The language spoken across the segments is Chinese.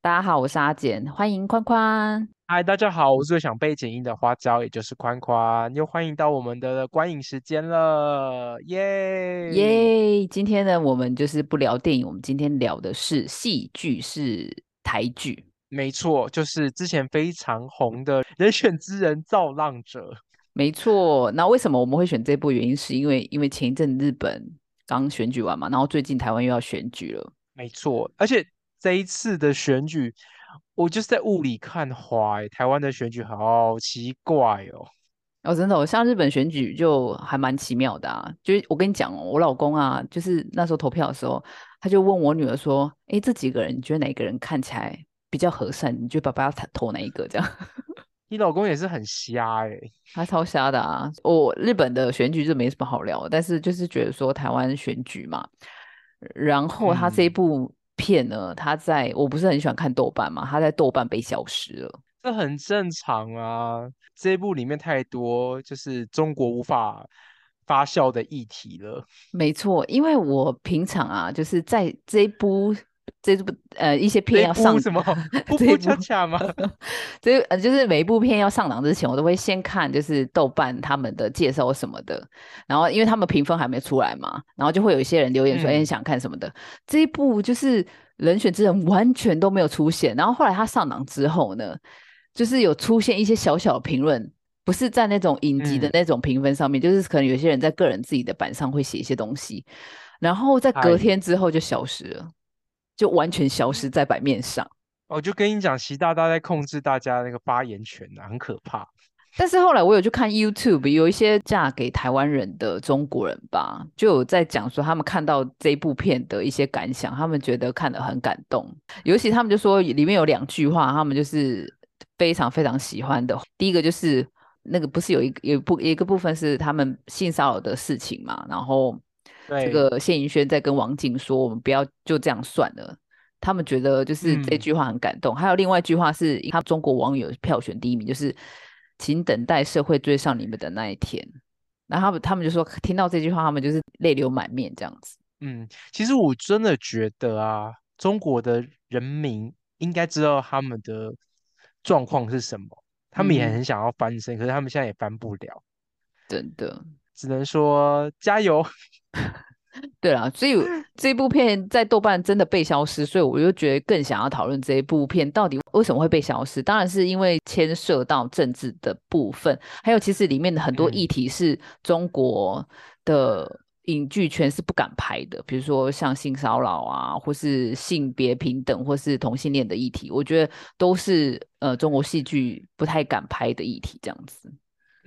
大家好，我是阿简，欢迎宽宽。嗨，大家好，我是最想背景音的花椒，也就是宽宽，又欢迎到我们的观影时间了，耶耶！今天呢，我们就是不聊电影，我们今天聊的是戏剧，是台剧。没错，就是之前非常红的《人选之人造浪者》。没错，那为什么我们会选这部？原因是因为因为前一阵日本刚选举完嘛，然后最近台湾又要选举了。没错，而且这一次的选举。我就是在雾里看花，台湾的选举好奇怪哦。哦，真的，像日本选举就还蛮奇妙的啊。就是我跟你讲哦，我老公啊，就是那时候投票的时候，他就问我女儿说：“哎，这几个人，你觉得哪个人看起来比较和善？你觉得爸爸要投哪一个？”这样。你老公也是很瞎哎，他超瞎的啊。我日本的选举就没什么好聊，但是就是觉得说台湾选举嘛，然后他这一部。片呢？他在我不是很喜欢看豆瓣嘛，他在豆瓣被消失了，这很正常啊。这一部里面太多就是中国无法发酵的议题了。没错，因为我平常啊，就是在这一部。这部呃一些片要上什么？这部恰恰吗？这呃就是每一部片要上档之前，我都会先看就是豆瓣他们的介绍什么的。然后因为他们评分还没出来嘛，然后就会有一些人留言说：“哎，想看什么的？”这一部就是人选之人完全都没有出现。然后后来他上档之后呢，就是有出现一些小小的评论，不是在那种影集的那种评分上面，就是可能有些人在个人自己的板上会写一些东西，然后在隔天之后就消失了。就完全消失在版面上。我就跟你讲，习大大在控制大家那个发言权啊，很可怕。但是后来我有去看 YouTube，有一些嫁给台湾人的中国人吧，就有在讲说他们看到这部片的一些感想，他们觉得看得很感动。尤其他们就说里面有两句话，他们就是非常非常喜欢的。第一个就是那个不是有一有部一个部分是他们性骚扰的事情嘛，然后。这个谢盈萱在跟王静说：“我们不要就这样算了。”他们觉得就是这句话很感动。还有另外一句话是，他中国网友票选第一名，就是“请等待社会追上你们的那一天。”然后他们他们就说，听到这句话，他们就是泪流满面这样子。嗯，其实我真的觉得啊，中国的人民应该知道他们的状况是什么，他们也很想要翻身，可是他们现在也翻不了，真的。只能说加油。对了，所以这部片在豆瓣真的被消失，所以我就觉得更想要讨论这一部片到底为什么会被消失。当然是因为牵涉到政治的部分，还有其实里面的很多议题是中国的影剧圈是不敢拍的，比如说像性骚扰啊，或是性别平等，或是同性恋的议题，我觉得都是呃中国戏剧不太敢拍的议题，这样子。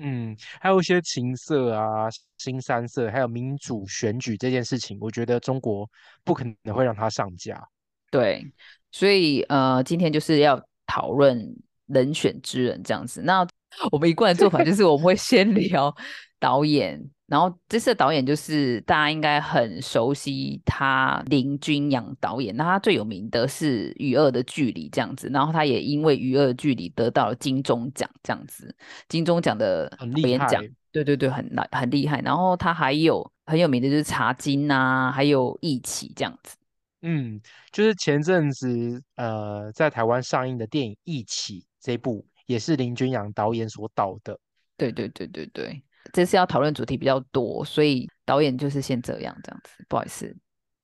嗯，还有一些情色啊、新三色，还有民主选举这件事情，我觉得中国不可能会让它上架。对，所以呃，今天就是要讨论人选之人这样子。那我们一贯的做法就是我们会先聊导演。然后这次的导演就是大家应该很熟悉他林君阳导演，那他最有名的是《与恶的距离》这样子，然后他也因为《与恶的距离》得到了金钟奖这样子，金钟奖的导演奖，对对对，很难很厉害。然后他还有很有名的就是《茶金》呐，还有《义气》这样子。嗯，就是前阵子呃在台湾上映的电影《义气》这部，也是林君阳导演所导的。对对对对对。这次要讨论主题比较多，所以导演就是先这样这样子。不好意思，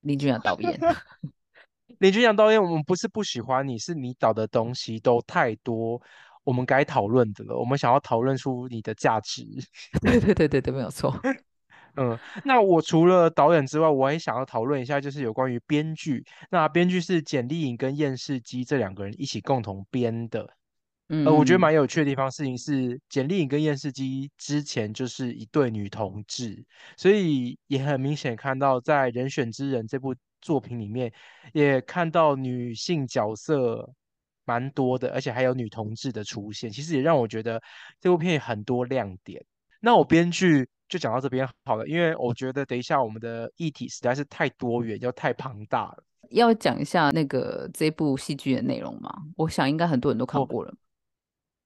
林俊阳导演。林俊阳导演，我们不是不喜欢你，是你导的东西都太多，我们该讨论的了。我们想要讨论出你的价值。对对对对对，没有错。嗯，那我除了导演之外，我也想要讨论一下，就是有关于编剧。那编剧是简丽颖跟燕世基这两个人一起共同编的。呃，我觉得蛮有趣的地方，事情是简丽颖跟验视机之前就是一对女同志，所以也很明显看到在《人选之人》这部作品里面，也看到女性角色蛮多的，而且还有女同志的出现，其实也让我觉得这部片很多亮点。那我编剧就讲到这边好了，因为我觉得等一下我们的议题实在是太多元又太庞大了，要讲一下那个这部戏剧的内容吗？我想应该很多人都看过了。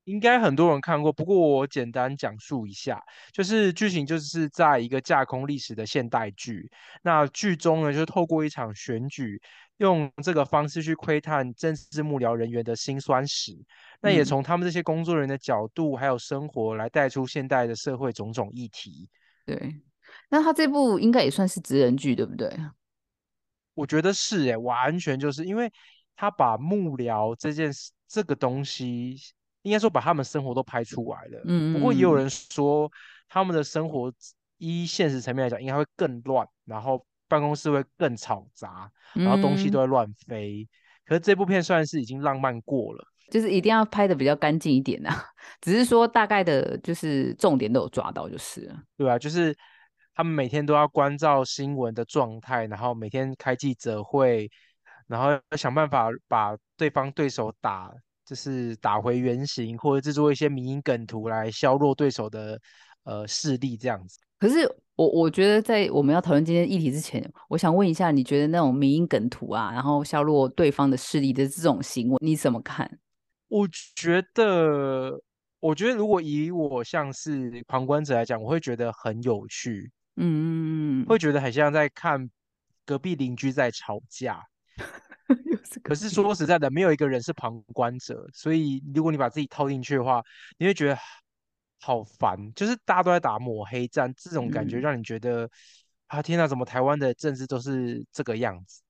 应该很多人看过，不过我简单讲述一下，就是剧情就是在一个架空历史的现代剧。那剧中呢，就透过一场选举，用这个方式去窥探政治幕僚人员的辛酸史。那也从他们这些工作人员的角度，还有生活来带出现代的社会种种议题。对，那他这部应该也算是职人剧，对不对？我觉得是诶，完全就是因为他把幕僚这件事、这个东西。应该说把他们生活都拍出来了，嗯，不过也有人说他们的生活依现实层面来讲，应该会更乱，然后办公室会更吵杂，然后东西都会乱飞。可是这部片算是已经浪漫过了，就是一定要拍的比较干净一点啊。只是说大概的就是重点都有抓到，就是对啊，就是他们每天都要关照新闻的状态，然后每天开记者会，然后要想办法把对方对手打。就是打回原形，或者制作一些迷因梗图来削弱对手的呃势力，这样子。可是我我觉得，在我们要讨论今天议题之前，我想问一下，你觉得那种迷因梗图啊，然后削弱对方的势力的这种行为，你怎么看？我觉得，我觉得如果以我像是旁观者来讲，我会觉得很有趣，嗯，会觉得很像在看隔壁邻居在吵架。可是说实在的，没有一个人是旁观者，所以如果你把自己套进去的话，你会觉得好烦。就是大家都在打抹黑战，这种感觉让你觉得啊，天哪，怎么台湾的政治都是这个样子？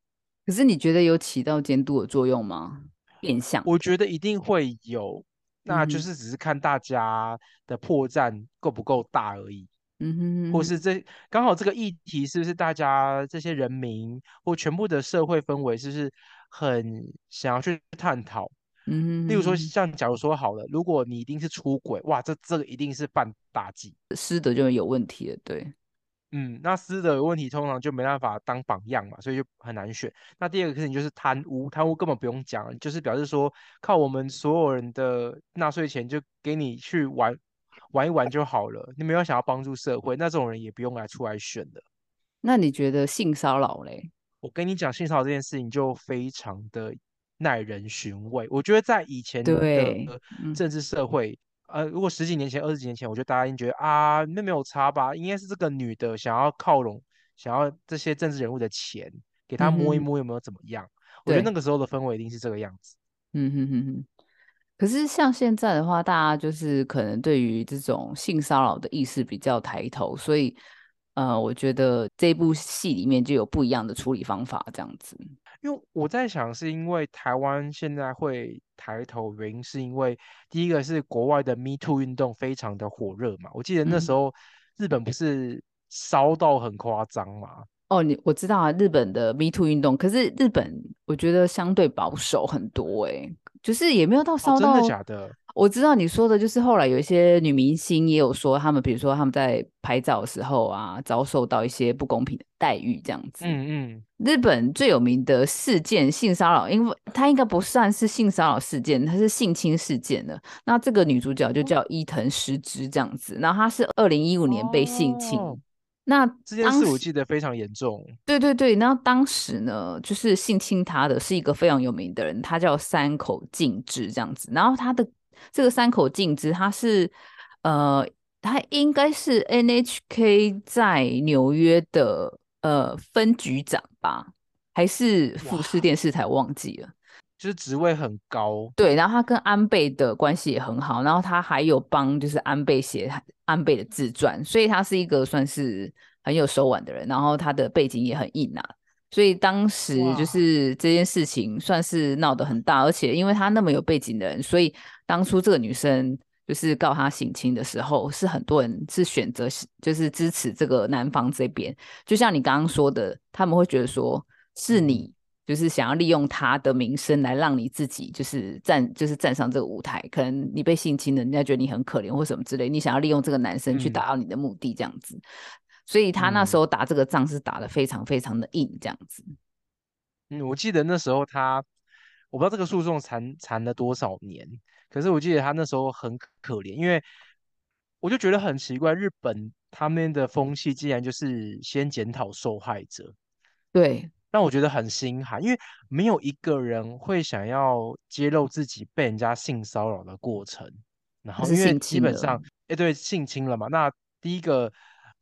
可是你觉得有起到监督的作用吗？变相？我觉得一定会有，那就是只是看大家的破绽够不够大而已。嗯哼，或是这刚好这个议题是不是大家这些人民或全部的社会氛围是不是很想要去探讨？嗯哼，例如说像假如说好了，如果你一定是出轨，哇，这这个一定是犯大忌，师德就有问题了。对，嗯，那师德有问题，通常就没办法当榜样嘛，所以就很难选。那第二个事情就是贪污，贪污根本不用讲，就是表示说靠我们所有人的纳税钱就给你去玩。玩一玩就好了，你没有想要帮助社会，那这种人也不用来出来选的。那你觉得性骚扰嘞？我跟你讲，性骚扰这件事情就非常的耐人寻味。我觉得在以前的政治社会，呃，如果十几年前、二十几年前，我觉得大家应觉得啊，那没有差吧？应该是这个女的想要靠拢，想要这些政治人物的钱，给她摸一摸，有没有怎么样？我觉得那个时候的氛围一定是这个样子。嗯哼哼哼。可是像现在的话，大家就是可能对于这种性骚扰的意识比较抬头，所以呃，我觉得这部戏里面就有不一样的处理方法，这样子。因为我在想，是因为台湾现在会抬头，原因是因为第一个是国外的 Me Too 运动非常的火热嘛。我记得那时候日本不是烧到很夸张嘛？哦，你我知道啊，日本的 Me Too 运动，可是日本我觉得相对保守很多哎。就是也没有到烧到，真的假的？我知道你说的，就是后来有一些女明星也有说，她们比如说她们在拍照的时候啊，遭受到一些不公平的待遇这样子。嗯嗯。日本最有名的事件性骚扰，因为它应该不算是性骚扰事件，它是性侵事件的。那这个女主角就叫伊藤诗织这样子，然后她是二零一五年被性侵。那这件事我记得非常严重。对对对，然后当时呢，就是性侵他的是一个非常有名的人，他叫山口敬之这样子。然后他的这个山口敬之，他是呃，他应该是 NHK 在纽约的呃分局长吧，还是富士电视台忘记了。就是职位很高，对，然后他跟安倍的关系也很好，然后他还有帮就是安倍写安倍的自传，所以他是一个算是很有手腕的人，然后他的背景也很硬啊，所以当时就是这件事情算是闹得很大，而且因为他那么有背景的人，所以当初这个女生就是告他性侵的时候，是很多人是选择就是支持这个男方这边，就像你刚刚说的，他们会觉得说是你。就是想要利用他的名声来让你自己就是站就是站上这个舞台，可能你被性侵了，人家觉得你很可怜或什么之类，你想要利用这个男生去达到你的目的这样子，所以他那时候打这个仗是打的非常非常的硬这样子。嗯，我记得那时候他，我不知道这个诉讼缠缠了多少年，可是我记得他那时候很可怜，因为我就觉得很奇怪，日本他们的风气竟然就是先检讨受害者，对。让我觉得很心寒，因为没有一个人会想要揭露自己被人家性骚扰的过程。然后因为基本上，哎，对，性侵了嘛。那第一个，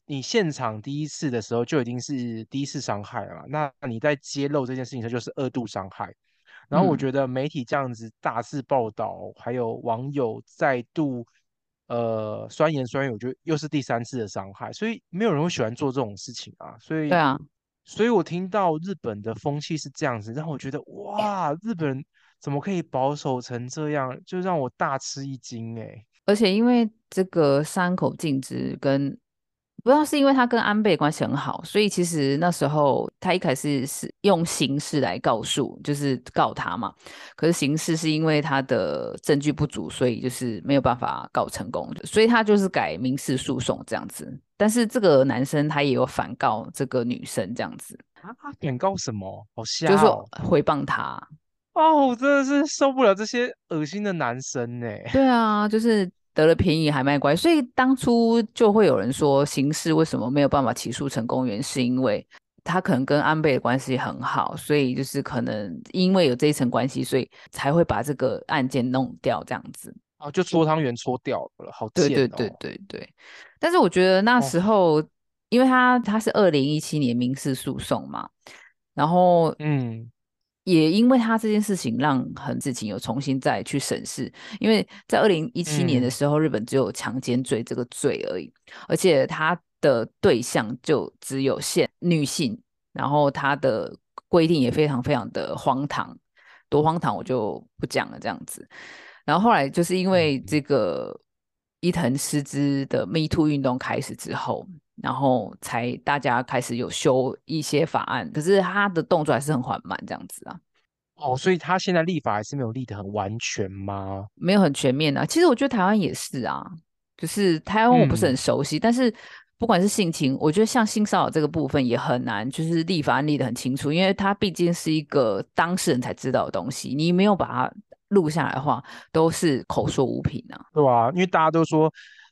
你现场第一次的时候就已经是第一次伤害了，那你在揭露这件事情上就是二度伤害。然后我觉得媒体这样子大肆报道，还有网友再度呃酸言酸语，我觉得又是第三次的伤害。所以没有人会喜欢做这种事情啊。所以对啊，所以我听到日本的风气是这样子，让我觉得哇，日本人。怎么可以保守成这样？就让我大吃一惊哎！而且因为这个山口静之跟不知道是因为他跟安倍关系很好，所以其实那时候他一开始是用刑事来告诉，就是告他嘛。可是刑事是因为他的证据不足，所以就是没有办法告成功，所以他就是改民事诉讼这样子。但是这个男生他也有反告这个女生这样子啊？反告什么？好笑，就是说回谤他。哦，我真的是受不了这些恶心的男生呢。对啊，就是得了便宜还卖乖，所以当初就会有人说，刑事为什么没有办法起诉成功？原是因为他可能跟安倍的关系很好，所以就是可能因为有这一层关系，所以才会把这个案件弄掉这样子。啊，就搓汤圆搓掉了，好对对对对对。但是我觉得那时候，因为他他是二零一七年民事诉讼嘛，然后嗯。也因为他这件事情，让很事情有重新再去审视。因为在二零一七年的时候，日本只有强奸罪这个罪而已，而且他的对象就只有限女性，然后他的规定也非常非常的荒唐，多荒唐我就不讲了这样子。然后后来就是因为这个伊藤诗织的 Me Too 运动开始之后。然后才大家开始有修一些法案，可是他的动作还是很缓慢，这样子啊。哦，所以他现在立法还是没有立得很完全吗？没有很全面啊。其实我觉得台湾也是啊，就是台湾我不是很熟悉，但是不管是性侵，我觉得像性骚扰这个部分也很难，就是立法案立得很清楚，因为它毕竟是一个当事人才知道的东西，你没有把它录下来的话，都是口说无凭啊。对啊，因为大家都说。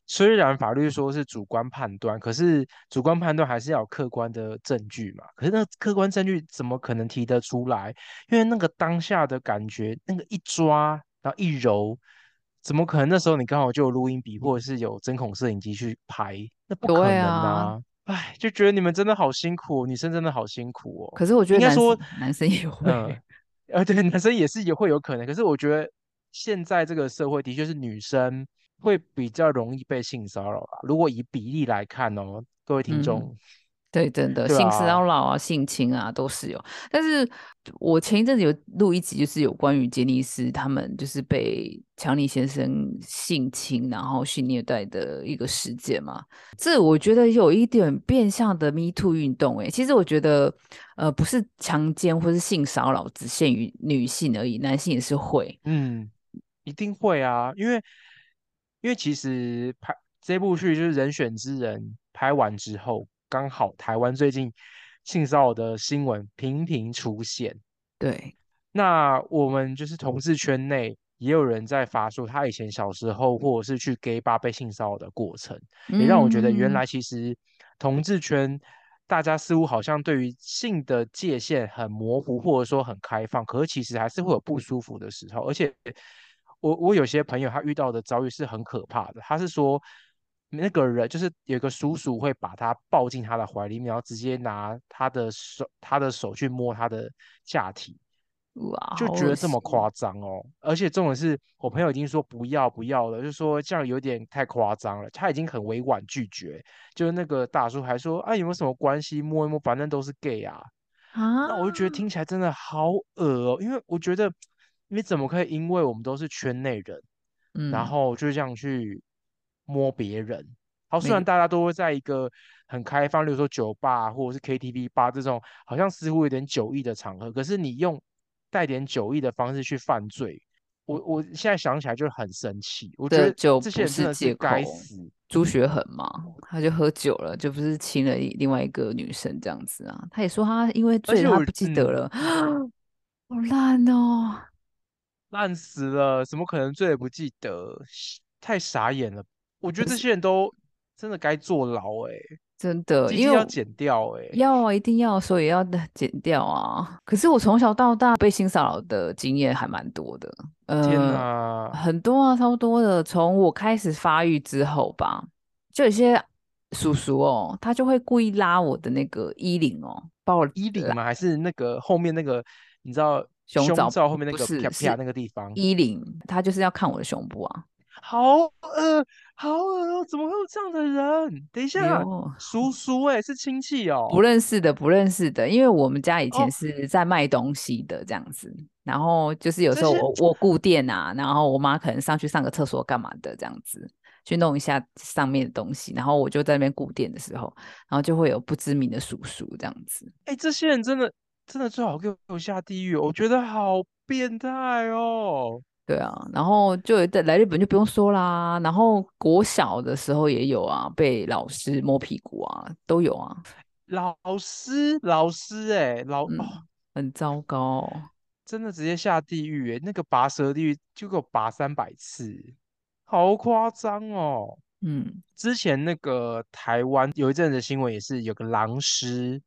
虽然法律说是主观判断，可是主观判断还是要有客观的证据嘛。可是那客观证据怎么可能提得出来？因为那个当下的感觉，那个一抓然后一揉，怎么可能那时候你刚好就有录音笔或者是有针孔摄影机去拍？那不可能啊！哎，就觉得你们真的好辛苦，女生真的好辛苦哦。可是我觉得应该说男生也会，呃，对，男生也是也会有可能。可是我觉得现在这个社会的确是女生。会比较容易被性骚扰吧。如果以比例来看哦，各位听众，对，真的性骚扰啊、性侵啊都是有。但是我前一阵子有录一集，就是有关于杰尼斯他们就是被强尼先生性侵然后性虐待的一个事件嘛。这我觉得有一点变相的 Me Too 运动。哎，其实我觉得呃，不是强奸或是性骚扰只限于女性而已，男性也是会。嗯，一定会啊，因为。因为其实拍这部剧就是《人选之人》拍完之后，刚好台湾最近性骚扰的新闻频频出现。对，那我们就是同志圈内也有人在发说他以前小时候或者是去 gay 吧被性骚扰的过程，也让我觉得原来其实同志圈大家似乎好像对于性的界限很模糊，或者说很开放，可是其实还是会有不舒服的时候，而且。我我有些朋友他遇到的遭遇是很可怕的。他是说，那个人就是有个叔叔会把他抱进他的怀里面，然后直接拿他的手他的手去摸他的下体，哇，就觉得这么夸张哦。而且重点是我朋友已经说不要不要了，就说这样有点太夸张了。他已经很委婉拒绝，就是那个大叔还说啊有没有什么关系摸一摸，反正都是 gay 啊。啊，那我就觉得听起来真的好恶哦，因为我觉得。你怎么可以因为我们都是圈内人，然后就这样去摸别人？好，虽然大家都会在一个很开放，例如说酒吧或者是 KTV 吧这种好像似乎有点酒意的场合，可是你用带点酒意的方式去犯罪，我我现在想起来就很生气。我觉得酒这些人真的是该死。朱学恒嘛，他就喝酒了，就不是亲了另外一个女生这样子啊。他也说他因为醉了不记得了，好烂哦。烂死了，怎么可能醉也不记得？太傻眼了！我觉得这些人都真的该坐牢哎。真的，因为要剪掉哎，要啊，一定要，所以要剪掉啊。可是我从小到大被性骚扰的经验还蛮多的，呃，很多啊，超多的。从我开始发育之后吧，就有些叔叔哦，他就会故意拉我的那个衣领哦，把我衣领吗？还是那个后面那个，你知道胸罩后面那个啪啪那个地方？衣领，他就是要看我的胸部啊。好恶，好恶哦！怎么会有这样的人？等一下，叔叔哎，是亲戚哦，不认识的，不认识的。因为我们家以前是在卖东西的这样子，然后就是有时候我我顾店啊，然后我妈可能上去上个厕所干嘛的这样子，去弄一下上面的东西，然后我就在那边顾店的时候，然后就会有不知名的叔叔这样子。哎，这些人真的真的最好给我下地狱，我觉得好变态哦。对啊，然后就在来日本就不用说啦，然后国小的时候也有啊，被老师摸屁股啊，都有啊。老师，老师，哎，老哦，很糟糕，真的直接下地狱哎，那个拔舌地狱就给我拔三百次，好夸张哦。嗯，之前那个台湾有一阵子新闻也是有个狼师，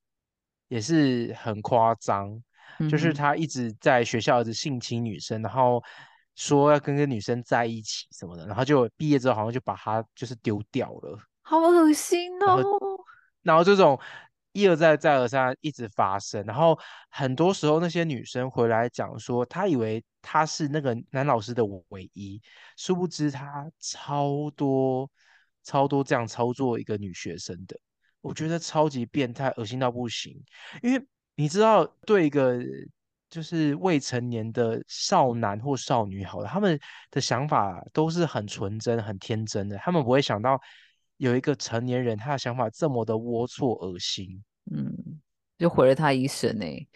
也是很夸张，就是他一直在学校一直性侵女生，然后。说要跟个女生在一起什么的，然后就毕业之后好像就把他就是丢掉了，好恶心哦。然后这种一而再再而三一直发生，然后很多时候那些女生回来讲说，她以为她是那个男老师的唯一，殊不知她超多超多这样操作一个女学生的，我觉得超级变态，恶心到不行。因为你知道，对一个。就是未成年的少男或少女，好了，他们的想法都是很纯真、很天真的，他们不会想到有一个成年人，他的想法这么的龌龊、恶心，嗯，就毁了他一生哎。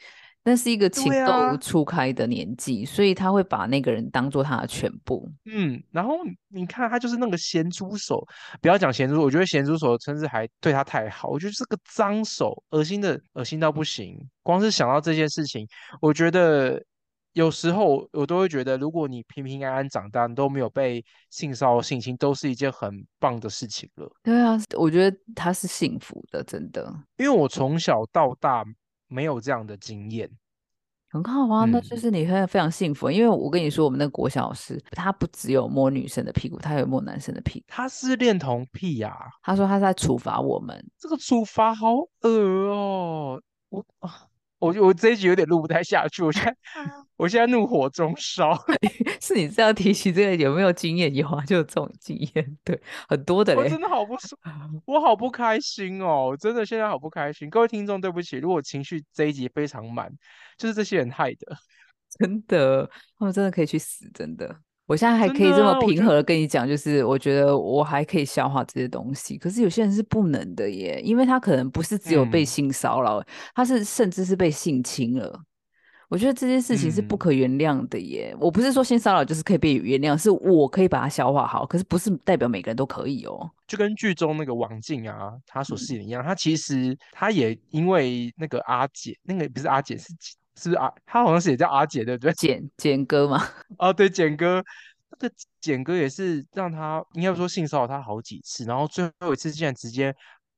那是一个情窦初开的年纪，所以他会把那个人当做他的全部。嗯，然后你看他就是那个咸猪手，不要讲咸猪，我觉得咸猪手甚至还对他太好。我觉得是个脏手，恶心的，恶心到不行。光是想到这件事情，我觉得有时候我都会觉得，如果你平平安安长大，都没有被性骚扰、性侵，都是一件很棒的事情了。对啊，我觉得他是幸福的，真的。因为我从小到大。没有这样的经验，很好啊，那就是你会非常幸福。因为我跟你说，我们那个国小老师，他不只有摸女生的屁股，他有摸男生的屁股。他是恋童癖呀？他说他在处罚我们，这个处罚好恶哦！我啊。我我这一集有点录不太下去，我现在 我现在怒火中烧。是你这样提起这个有没有经验？有啊，就有这种经验，对，很多的。我真的好不舒，我好不开心哦，真的现在好不开心。各位听众，对不起，如果情绪这一集非常满，就是这些人害的，真的，他们真的可以去死，真的。我现在还可以这么平和的跟你讲，就是我觉得我还可以消化这些东西。可是有些人是不能的耶，因为他可能不是只有被性骚扰，他是甚至是被性侵了。我觉得这件事情是不可原谅的耶。我不是说性骚扰就是可以被原谅，是我可以把它消化好，可是不是代表每个人都可以哦。就跟剧中那个王静啊，他所饰演一样，他其实他也因为那个阿姐，那个不是阿姐是。是不是啊？他好像是也叫阿姐，对不对？简简哥吗？哦，对，简哥，那个简哥也是让他应该说性骚扰他好几次，然后最后一次竟然直接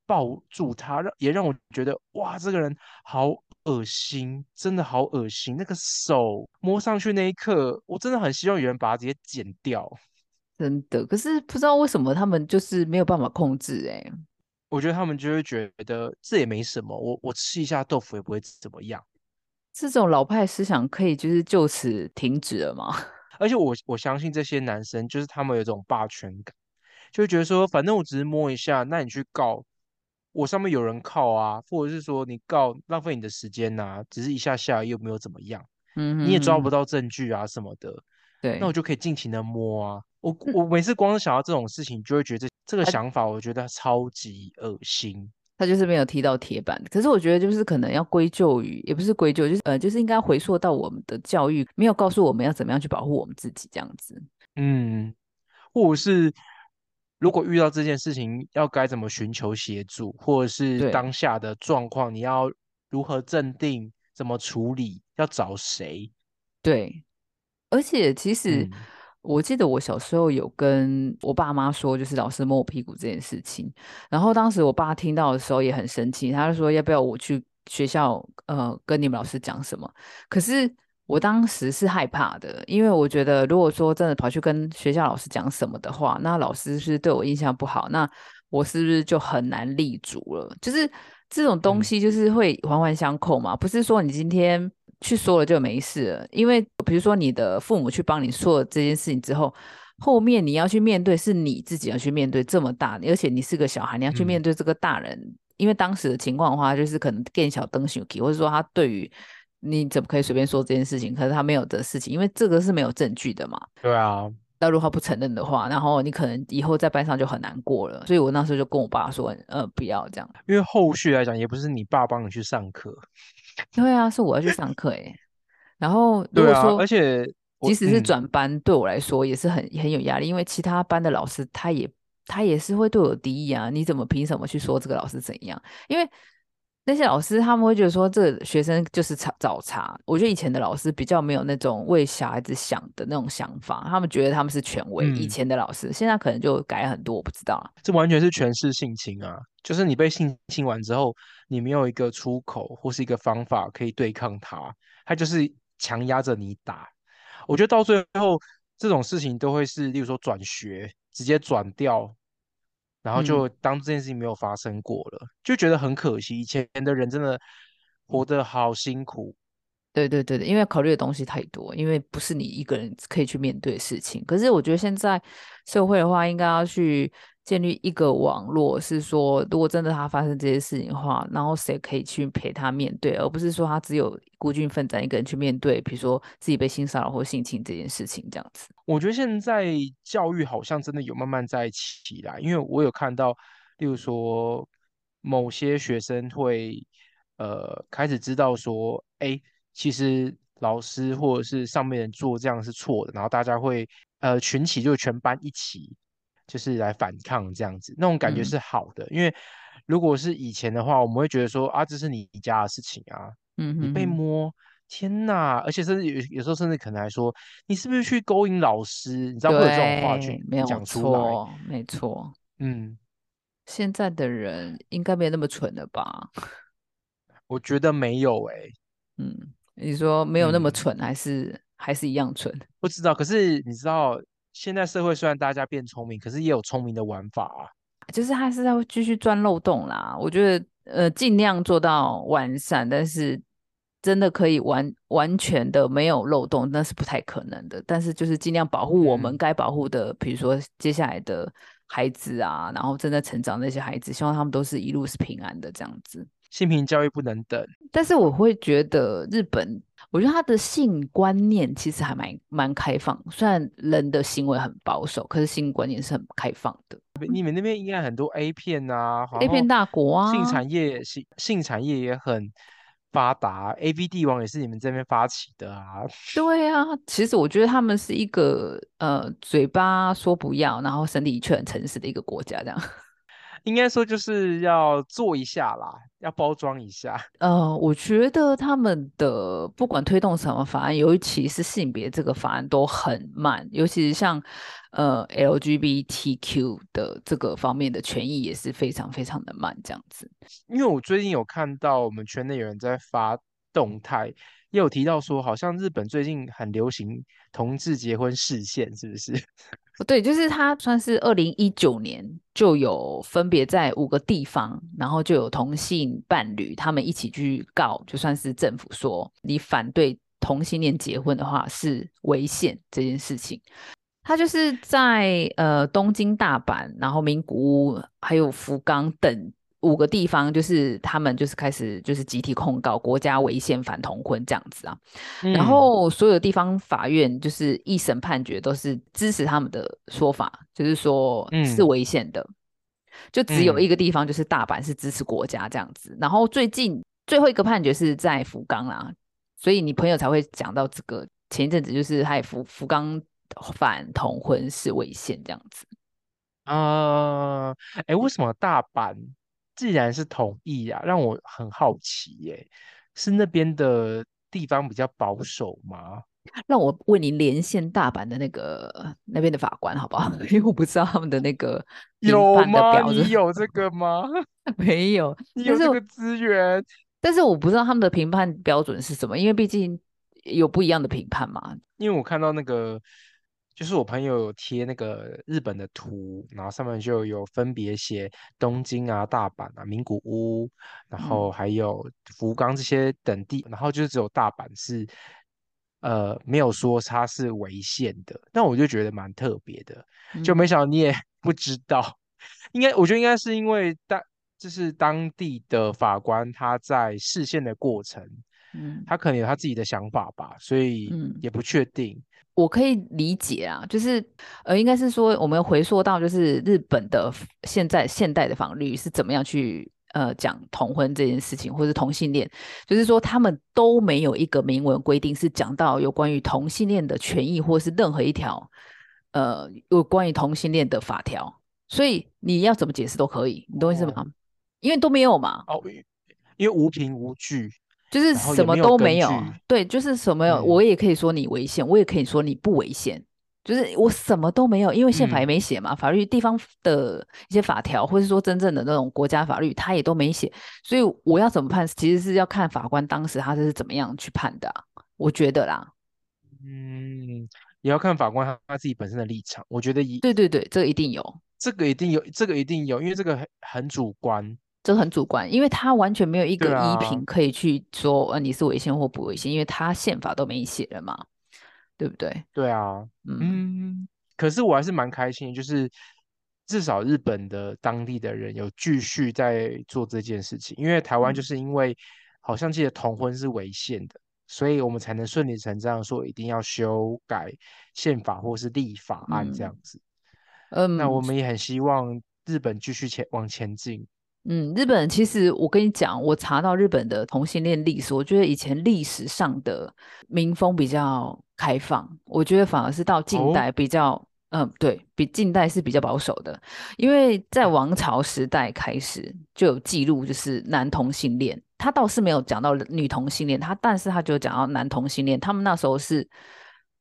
抱住他，让也让我觉得哇，这个人好恶心，真的好恶心。那个手摸上去那一刻，我真的很希望有人把它直接剪掉。真的，可是不知道为什么他们就是没有办法控制哎。我觉得他们就会觉得这也没什么，我我吃一下豆腐也不会怎么样。这种老派思想可以就是就此停止了吗？而且我我相信这些男生就是他们有这种霸权感，就会觉得说，反正我只是摸一下，那你去告我上面有人靠啊，或者是说你告浪费你的时间呐，只是一下下又没有怎么样，嗯，你也抓不到证据啊什么的，对，那我就可以尽情的摸啊。我我每次光是想到这种事情，就会觉得这个想法，我觉得超级恶心。他就是没有踢到铁板，可是我觉得就是可能要归咎于，也不是归咎，就是呃，就是应该回溯到我们的教育没有告诉我们要怎么样去保护我们自己这样子。嗯，或者是如果遇到这件事情，要该怎么寻求协助，或者是当下的状况，你要如何镇定，怎么处理，要找谁？对，而且其实。我记得我小时候有跟我爸妈说，就是老师摸我屁股这件事情。然后当时我爸听到的时候也很生气，他就说要不要我去学校呃跟你们老师讲什么？可是我当时是害怕的，因为我觉得如果说真的跑去跟学校老师讲什么的话，那老师是对我印象不好，那我是不是就很难立足了？就是这种东西就是会环环相扣嘛，不是说你今天。去说了就没事了，因为比如说你的父母去帮你说了这件事情之后，后面你要去面对是你自己要去面对这么大，而且你是个小孩，你要去面对这个大人。因为当时的情况的话，就是可能更小灯小 k 或者说他对于你怎么可以随便说这件事情，可是他没有的事情，因为这个是没有证据的嘛。对啊，那如果他不承认的话，然后你可能以后在班上就很难过了。所以我那时候就跟我爸说，呃，不要这样，因为后续来讲也不是你爸帮你去上课。对啊，是我要去上课哎。然后如果说，而且即使是转班，对我来说也是很很有压力，因为其他班的老师他也他也是会对我敌意啊。你怎么凭什么去说这个老师怎样？因为那些老师他们会觉得说这个学生就是查找茬。我觉得以前的老师比较没有那种为小孩子想的那种想法，他们觉得他们是权威。以前的老师现在可能就改很多，我不知道。这完全是权势性侵啊！就是你被性侵完之后。你没有一个出口或是一个方法可以对抗他，他就是强压着你打。我觉得到最后这种事情都会是，例如说转学，直接转掉，然后就当这件事情没有发生过了，就觉得很可惜。以前的人真的活得好辛苦。对对对对，因为考虑的东西太多，因为不是你一个人可以去面对事情。可是我觉得现在社会的话，应该要去。建立一个网络，是说如果真的他发生这些事情的话，然后谁可以去陪他面对，而不是说他只有孤军奋战一个人去面对，比如说自己被性骚扰或性侵这件事情这样子。我觉得现在教育好像真的有慢慢在起来，因为我有看到，例如说某些学生会呃开始知道说，哎，其实老师或者是上面人做这样是错的，然后大家会呃群起，就全班一起。就是来反抗这样子，那种感觉是好的。因为如果是以前的话，我们会觉得说啊，这是你家的事情啊，嗯，你被摸，天哪！而且甚至有有时候甚至可能还说，你是不是去勾引老师？你知道会有这种话去讲出来？没错，嗯，现在的人应该没那么蠢了吧？我觉得没有哎，嗯，你说没有那么蠢，还是还是一样蠢？不知道，可是你知道。现在社会虽然大家变聪明，可是也有聪明的玩法啊，就是还是在继续钻漏洞啦。我觉得呃尽量做到完善，但是真的可以完完全的没有漏洞，那是不太可能的。但是就是尽量保护我们该保护的，比如说接下来的孩子啊，然后正在成长那些孩子，希望他们都是一路是平安的这样子。性平教育不能等，但是我会觉得日本。我觉得他的性观念其实还蛮蛮开放，虽然人的行为很保守，可是性观念是很开放的。你们那边应该很多 A 片啊，A 片大国啊，性产业性性产业也很发达，A V 帝王也是你们这边发起的啊。对啊，其实我觉得他们是一个呃嘴巴说不要，然后身体却很诚实的一个国家，这样。应该说就是要做一下啦，要包装一下。呃，我觉得他们的不管推动什么法案，尤其是性别这个法案都很慢，尤其是像呃 LGBTQ 的这个方面的权益也是非常非常的慢，这样子。因为我最近有看到我们圈内有人在发动态，也有提到说，好像日本最近很流行同志结婚视线，是不是？对，就是他算是二零一九年就有分别在五个地方，然后就有同性伴侣他们一起去告，就算是政府说你反对同性恋结婚的话是违宪这件事情。他就是在呃东京、大阪，然后名古屋还有福冈等。五个地方就是他们就是开始就是集体控告国家违宪反同婚这样子啊，然后所有地方法院就是一审判决都是支持他们的说法，就是说是违宪的，就只有一个地方就是大阪是支持国家这样子，然后最近最后一个判决是在福冈啦，所以你朋友才会讲到这个前一阵子就是还福福冈反同婚是违宪这样子。啊，哎，为什么大阪？既然是同意啊，让我很好奇耶，是那边的地方比较保守吗？让我为你连线大阪的那个那边的法官，好不好？因为我不知道他们的那个 有吗？你有这个吗？没有，你有这个资源，但是我不知道他们的评判标准是什么，因为毕竟有不一样的评判嘛。因为我看到那个。就是我朋友有贴那个日本的图，然后上面就有分别写东京啊、大阪啊、名古屋，然后还有福冈这些等地，然后就只有大阪是，呃，没有说它是违宪的。那我就觉得蛮特别的，就没想到你也 不知道。应该我觉得应该是因为当就是当地的法官他在视线的过程，嗯，他可能有他自己的想法吧，所以也不确定。我可以理解啊，就是呃，应该是说我们回溯到就是日本的现在现代的法律是怎么样去呃讲同婚这件事情，或是同性恋，就是说他们都没有一个明文规定是讲到有关于同性恋的权益，或是任何一条呃有关于同性恋的法条，所以你要怎么解释都可以，你懂我意思吗？因为都没有嘛。哦，因为无凭无据。就是什么都没有，对，就是什么有，我也可以说你违宪，我也可以说你不违宪，就是我什么都没有，因为宪法也没写嘛，法律地方的一些法条，或是说真正的那种国家法律，他也都没写，所以我要怎么判，其实是要看法官当时他是怎么样去判的，我觉得啦，嗯，也要看法官他他自己本身的立场，我觉得一，对对对，这个一定有，这个一定有，这个一定有，因为这个很很主观。这很主观，因为他完全没有一个依凭可以去说，呃，你是违宪或不违宪，因为他宪法都没写了嘛，对不对？对啊，嗯，可是我还是蛮开心，就是至少日本的当地的人有继续在做这件事情，因为台湾就是因为好像记得同婚是违宪的，所以我们才能顺理成章说一定要修改宪法或是立法案这样子。嗯，那我们也很希望日本继续前往前进。嗯，日本其实我跟你讲，我查到日本的同性恋历史，我觉得以前历史上的民风比较开放，我觉得反而是到近代比较，嗯，对比近代是比较保守的，因为在王朝时代开始就有记录，就是男同性恋，他倒是没有讲到女同性恋，他但是他就讲到男同性恋，他们那时候是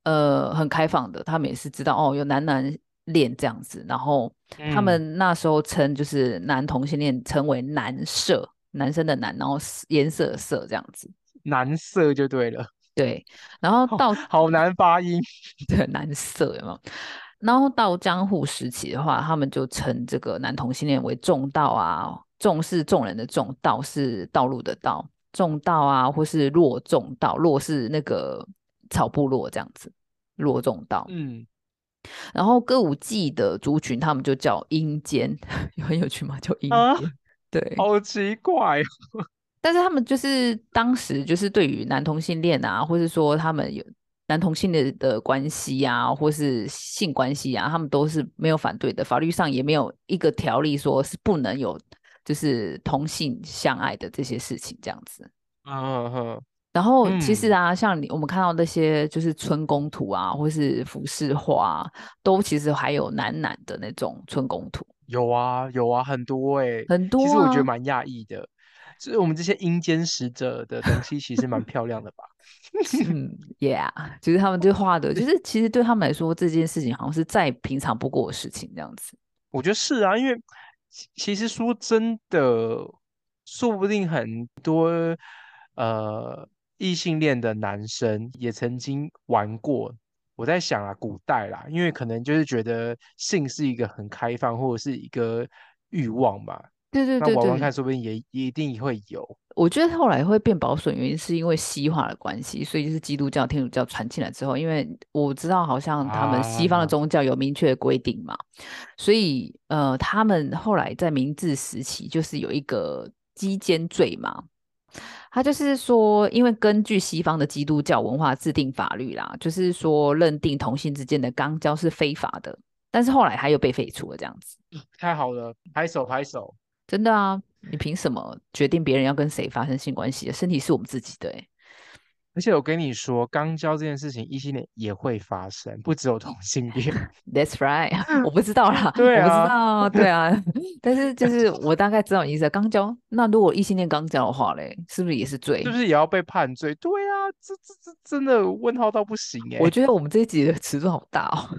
呃很开放的，他们也是知道哦有男男。恋这样子，然后他们那时候称就是男同性恋称为男色，男生的男，然后颜色色这样子，男色就对了。对，然后到好难发音，对，男色有没有？然后到江户时期的话，他们就称这个男同性恋为重道啊，重是众人的重，道是道路的道，重道啊，或是落重道，落是那个草部落这样子，落重道，嗯。然后歌舞伎的族群，他们就叫阴间，很有趣吗？叫阴间，对，好奇怪。但是他们就是当时就是对于男同性恋啊，或是说他们有男同性的的关系啊，或是性关系啊，他们都是没有反对的，法律上也没有一个条例说是不能有就是同性相爱的这些事情这样子。嗯哼。然后其实啊，像你我们看到那些就是春宫图啊，或是服饰画，都其实还有男男的那种春宫图。有啊，有啊，很多哎，很多。其实我觉得蛮讶异的，就是我们这些阴间使者的东西，其实蛮漂亮的吧？嗯，Yeah，其实他们就画的，就是其实对他们来说，这件事情好像是再平常不过的事情这样子。我觉得是啊，因为其实说真的，说不定很多呃。异性恋的男生也曾经玩过，我在想啊，古代啦，因为可能就是觉得性是一个很开放或者是一个欲望嘛。对对对那玩玩看，说不定也也一定会有。我觉得后来会变保守，原因是因为西化的关系，所以就是基督教、天主教传进来之后，因为我知道好像他们西方的宗教有明确的规定嘛，所以呃，他们后来在明治时期就是有一个基奸罪嘛。他就是说，因为根据西方的基督教文化制定法律啦，就是说认定同性之间的肛交是非法的，但是后来他又被废除了，这样子。太好了，拍手拍手！真的啊，你凭什么决定别人要跟谁发生性关系？身体是我们自己的，哎。而且我跟你说，肛交这件事情，异性恋也会发生，不只有同性恋。That's right，我不知道啦，对啊，对 啊。但是就是我大概知道你意思，肛交。那如果异性恋肛交的话嘞，是不是也是罪？是不是也要被判罪？对啊，这这这真的问号到不行哎！我觉得我们这一集的尺度好大哦。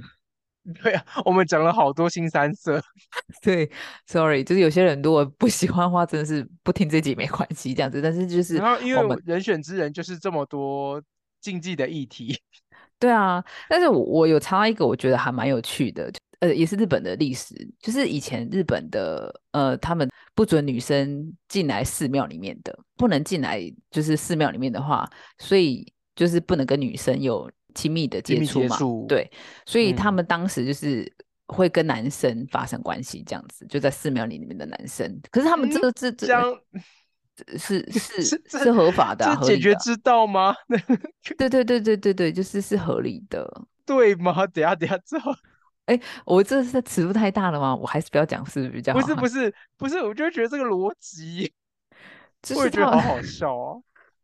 对啊，我们讲了好多新三色。对，sorry，就是有些人如果不喜欢的话，真的是不听这集没关系，这样子。但是就是，然后因为人选之人就是这么多竞技的议题。对啊，但是我我有查到一个，我觉得还蛮有趣的，呃，也是日本的历史，就是以前日本的呃，他们不准女生进来寺庙里面的，不能进来，就是寺庙里面的话，所以就是不能跟女生有。亲密的接触嘛，对，所以他们当时就是会跟男生发生关系，这样子就在寺庙里里面的男生。可是他们这个这这 是是是合法的，是解决之道吗？对对对对对对，就是是合理的，对吗？等下等下之后，哎，我这是尺度太大了吗？我还是不要讲是比较不是不是不是，我就觉得这个逻辑，我也觉得好好笑啊。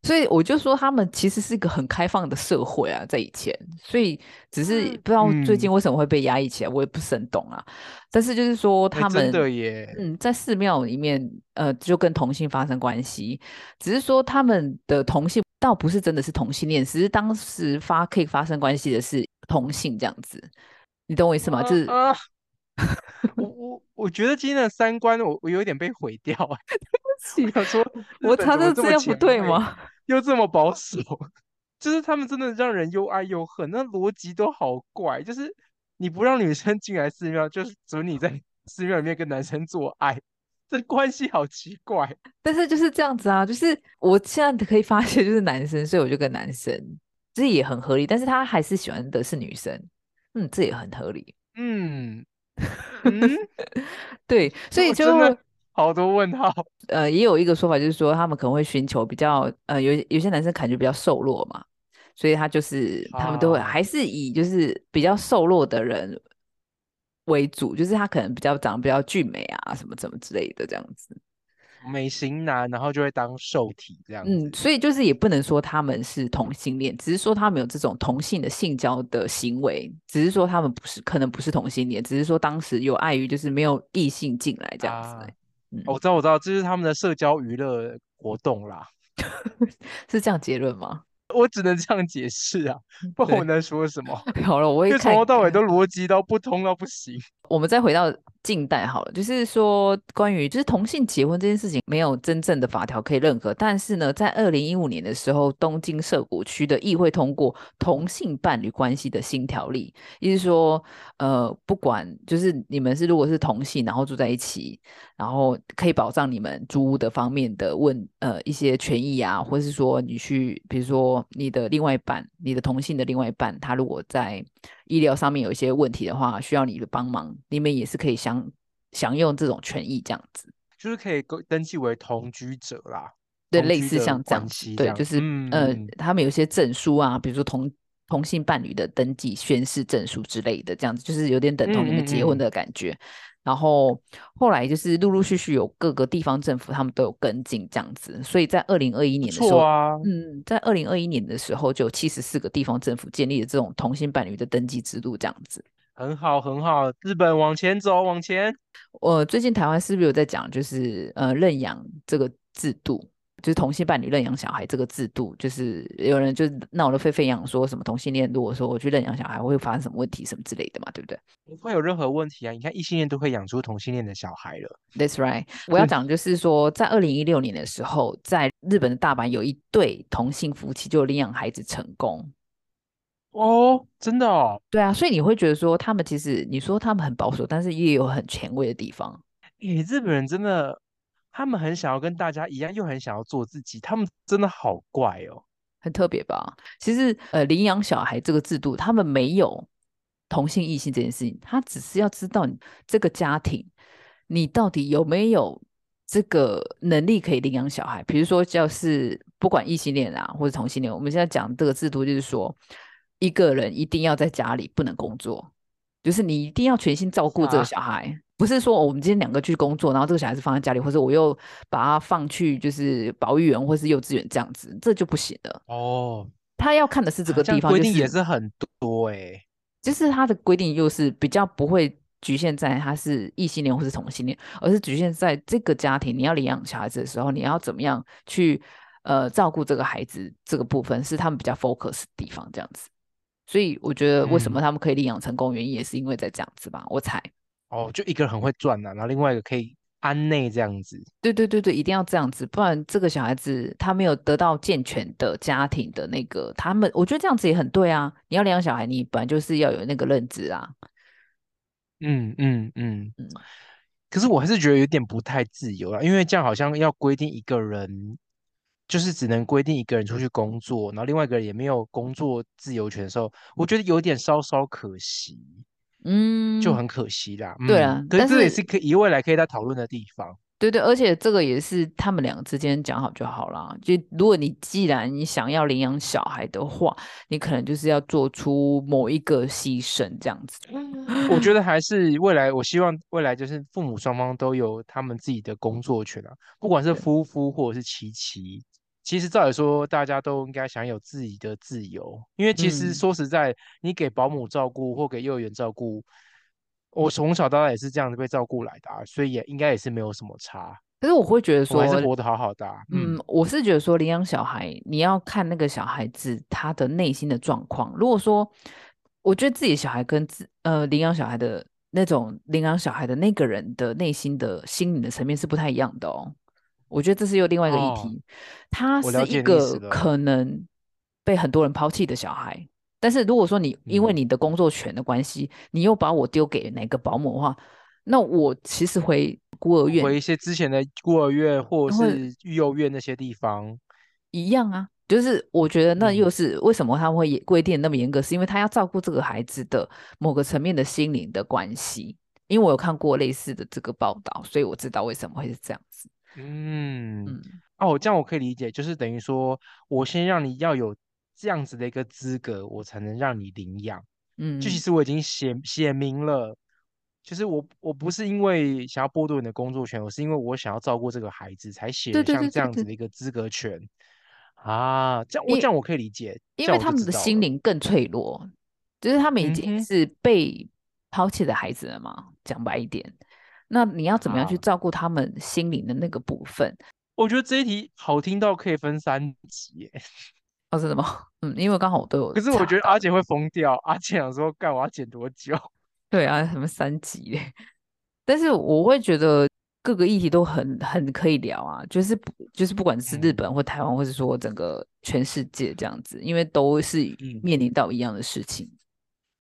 所以我就说，他们其实是一个很开放的社会啊，在以前，所以只是不知道最近为什么会被压抑起来，我也不是很懂啊。但是就是说，他们真的耶，嗯，在寺庙里面，呃，就跟同性发生关系，只是说他们的同性倒不是真的是同性恋，只是当时发可以发生关系的是同性这样子，你懂我意思吗？就是我我我觉得今天的三观，我我有点被毁掉，对不起，说我查的这样不对吗？又这么保守，就是他们真的让人又爱又恨，那逻辑都好怪。就是你不让女生进来寺庙，就是准你在 寺庙里面跟男生做爱，这关系好奇怪。但是就是这样子啊，就是我现在可以发现，就是男生，所以我就跟男生，这也很合理。但是他还是喜欢的是女生，嗯，这也很合理。嗯 嗯，对，所以就。好多问号，呃，也有一个说法，就是说他们可能会寻求比较，呃，有有些男生感觉比较瘦弱嘛，所以他就是他们都会还是以就是比较瘦弱的人为主，就是他可能比较长得比较俊美啊，什么什么之类的这样子，美型男，然后就会当受体这样。嗯，所以就是也不能说他们是同性恋，只是说他们有这种同性的性交的行为，只是说他们不是可能不是同性恋，只是说当时有碍于就是没有异性进来这样子。我知道，我知道，这是他们的社交娱乐活动啦，是这样结论吗？我只能这样解释啊，不然我能说什么？好了，我也从头到尾都逻辑都不通到不行。我们再回到。近代好了，就是说关于就是同性结婚这件事情，没有真正的法条可以认可。但是呢，在二零一五年的时候，东京涩谷区的议会通过同性伴侣关系的新条例，意思说，呃，不管就是你们是如果是同性，然后住在一起，然后可以保障你们租屋的方面的问呃一些权益啊，或是说你去，比如说你的另外一半，你的同性的另外一半，他如果在医疗上面有一些问题的话，需要你的帮忙，你们也是可以享享用这种权益，这样子，就是可以登记为同居者啦。对，类似像这样子，对，就是呃，他们有些证书啊，比如说同同性伴侣的登记宣誓证书之类的，这样子就是有点等同你们结婚的感觉。然后后来就是陆陆续续有各个地方政府，他们都有跟进这样子，所以在二零二一年的时候，嗯，在二零二一年的时候，就有七十四个地方政府建立了这种同性伴侣的登记制度，这样子很好很好。日本往前走，往前。我最近台湾是不是有在讲，就是呃认养这个制度？就是同性伴侣认养小孩这个制度，就是有人就闹得沸沸扬扬，说什么同性恋如果说我去认养小孩会发生什么问题什么之类的嘛，对不对？不会有任何问题啊！你看异性恋都会养出同性恋的小孩了。That's right。我要讲就是说，在二零一六年的时候，在日本的大阪有一对同性夫妻就领养孩子成功。哦，真的哦。对啊，所以你会觉得说他们其实你说他们很保守，但是也有很前卫的地方。诶，日本人真的。他们很想要跟大家一样，又很想要做自己。他们真的好怪哦，很特别吧？其实，呃，领养小孩这个制度，他们没有同性异性这件事情，他只是要知道你这个家庭，你到底有没有这个能力可以领养小孩。比如说，就是不管异性恋啊，或者同性恋，我们现在讲这个制度，就是说，一个人一定要在家里不能工作，就是你一定要全心照顾这个小孩。不是说我们今天两个去工作，然后这个小孩子放在家里，或者我又把他放去就是保育园或是幼稚园这样子，这就不行了。哦，他要看的是这个地方规定也是很多哎，就是他的规定又是比较不会局限在他是异性恋或是同性恋，而是局限在这个家庭你要领养小孩子的时候，你要怎么样去呃照顾这个孩子这个部分是他们比较 focus 的地方，这样子。所以我觉得为什么他们可以领养成功，原因也是因为在这样子吧，我猜。哦，就一个很会赚呐，然后另外一个可以安内这样子。对对对对，一定要这样子，不然这个小孩子他没有得到健全的家庭的那个，他们我觉得这样子也很对啊。你要领养小孩，你本来就是要有那个认知啊。嗯嗯嗯嗯。可是我还是觉得有点不太自由啊，因为这样好像要规定一个人，就是只能规定一个人出去工作，然后另外一个人也没有工作自由权的时候，我觉得有点稍稍可惜。嗯，就很可惜啦。对啊，可是这也是可以未来可以再讨论的地方。对对，而且这个也是他们两个之间讲好就好啦。就如果你既然你想要领养小孩的话，你可能就是要做出某一个牺牲这样子。我觉 得还是未来，我希望未来就是父母双方都有他们自己的工作权啊，不管是夫妇或者是妻妻。其实照理说，大家都应该享有自己的自由，因为其实说实在，你给保姆照顾或给幼儿园照顾，我从小到大也是这样子被照顾来的，啊所以也应该也是没有什么差。可是我会觉得说，还是活得好好的。嗯，我是觉得说，领养小孩你要看那个小孩子他的内心的状况。如果说，我觉得自己的小孩跟自呃领养小孩的那种领养小孩的那个人的内心的心理的层面是不太一样的哦。我觉得这是又另外一个议题，他是一个可能被很多人抛弃的小孩。但是如果说你因为你的工作权的关系，你又把我丢给哪个保姆的话，那我其实回孤儿院，回一些之前的孤儿院或者是育幼院那些地方一样啊。就是我觉得那又是为什么他会规定那么严格，是因为他要照顾这个孩子的某个层面的心灵的关系。因为我有看过类似的这个报道，所以我知道为什么会是这样子。嗯，哦，这样我可以理解，就是等于说我先让你要有这样子的一个资格，我才能让你领养。嗯，就其实我已经写写明了，就是我我不是因为想要剥夺你的工作权，我是因为我想要照顾这个孩子才写像这样子的一个资格权啊。这样我这样我可以理解，因为他们的心灵更脆弱，就是他们已经是被抛弃的孩子了嘛。讲白一点。那你要怎么样去照顾他们心灵的那个部分？我觉得这一题好听到可以分三集耶！哦，是什么？嗯，因为刚好我都有。可是我觉得阿姐会疯掉。阿姐想说，干我要剪多久？对啊，什么三集？但是我会觉得各个议题都很很可以聊啊，就是就是不管是日本或台湾，或者说整个全世界这样子，因为都是面临到一样的事情。